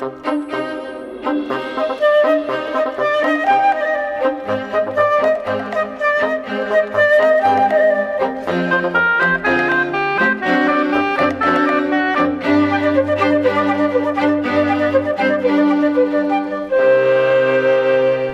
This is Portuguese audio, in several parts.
thank you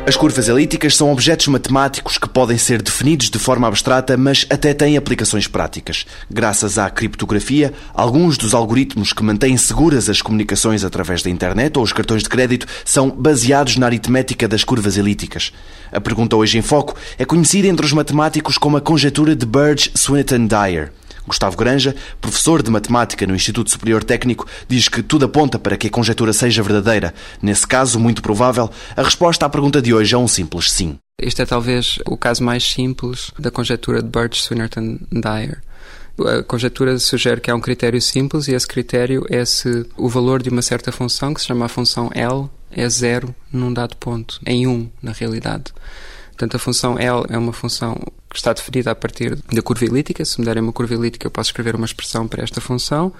As curvas elípticas são objetos matemáticos que podem ser definidos de forma abstrata, mas até têm aplicações práticas. Graças à criptografia, alguns dos algoritmos que mantêm seguras as comunicações através da internet ou os cartões de crédito são baseados na aritmética das curvas elípticas. A pergunta hoje em foco é conhecida entre os matemáticos como a conjetura de Burge-Swinnerton-Dyer. Gustavo Granja, professor de matemática no Instituto Superior Técnico, diz que tudo aponta para que a conjectura seja verdadeira. Nesse caso, muito provável, a resposta à pergunta de hoje é um simples sim. Este é talvez o caso mais simples da conjectura de Birch-Swinnerton-Dyer. A conjectura sugere que há um critério simples e esse critério é se o valor de uma certa função, que se chama a função L, é zero num dado ponto, em 1 um, na realidade. Portanto, a função L é uma função que está definida a partir da curva elíptica. Se me derem uma curva elíptica, eu posso escrever uma expressão para esta função.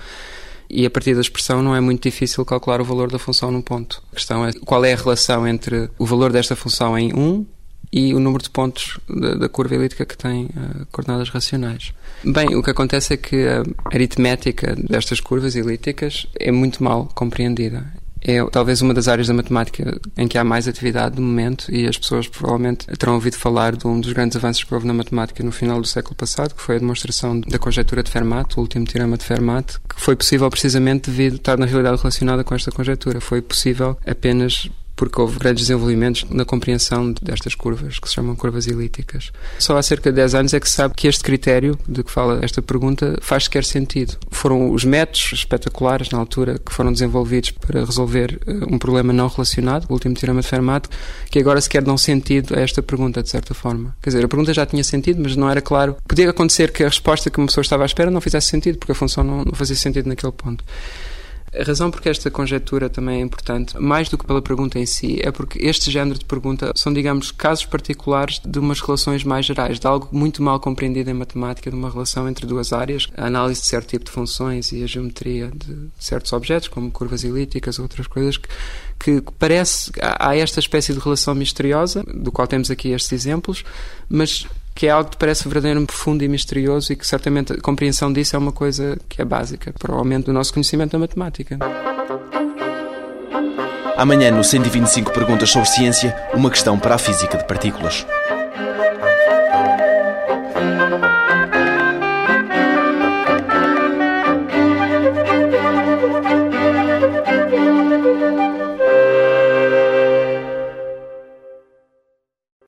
E a partir da expressão não é muito difícil calcular o valor da função num ponto. A questão é qual é a relação entre o valor desta função em 1 e o número de pontos da, da curva elíptica que tem uh, coordenadas racionais. Bem, o que acontece é que a aritmética destas curvas elípticas é muito mal compreendida é talvez uma das áreas da matemática em que há mais atividade no momento e as pessoas provavelmente terão ouvido falar de um dos grandes avanços que houve na matemática no final do século passado, que foi a demonstração da conjectura de Fermat, o último teorema de Fermat, que foi possível precisamente devido a estar na realidade relacionada com esta conjectura. Foi possível apenas porque houve grandes desenvolvimentos na compreensão destas curvas, que se chamam curvas elípticas. Só há cerca de 10 anos é que se sabe que este critério de que fala esta pergunta faz sequer sentido. Foram os métodos espetaculares na altura que foram desenvolvidos para resolver eh, um problema não relacionado, o último teorema de Fermat, que agora sequer dão sentido a esta pergunta, de certa forma. Quer dizer, a pergunta já tinha sentido, mas não era claro. Podia acontecer que a resposta que uma pessoa estava à espera não fizesse sentido, porque a função não, não fazia sentido naquele ponto. A razão porque esta conjectura também é importante, mais do que pela pergunta em si, é porque este género de pergunta são, digamos, casos particulares de umas relações mais gerais, de algo muito mal compreendido em matemática, de uma relação entre duas áreas, a análise de certo tipo de funções e a geometria de certos objetos, como curvas elípticas ou outras coisas, que, que parece. Há esta espécie de relação misteriosa, do qual temos aqui estes exemplos, mas que é algo que parece verdadeiramente profundo e misterioso e que certamente a compreensão disso é uma coisa que é básica para o aumento do nosso conhecimento da matemática. Amanhã, no 125 Perguntas sobre Ciência, uma questão para a física de partículas.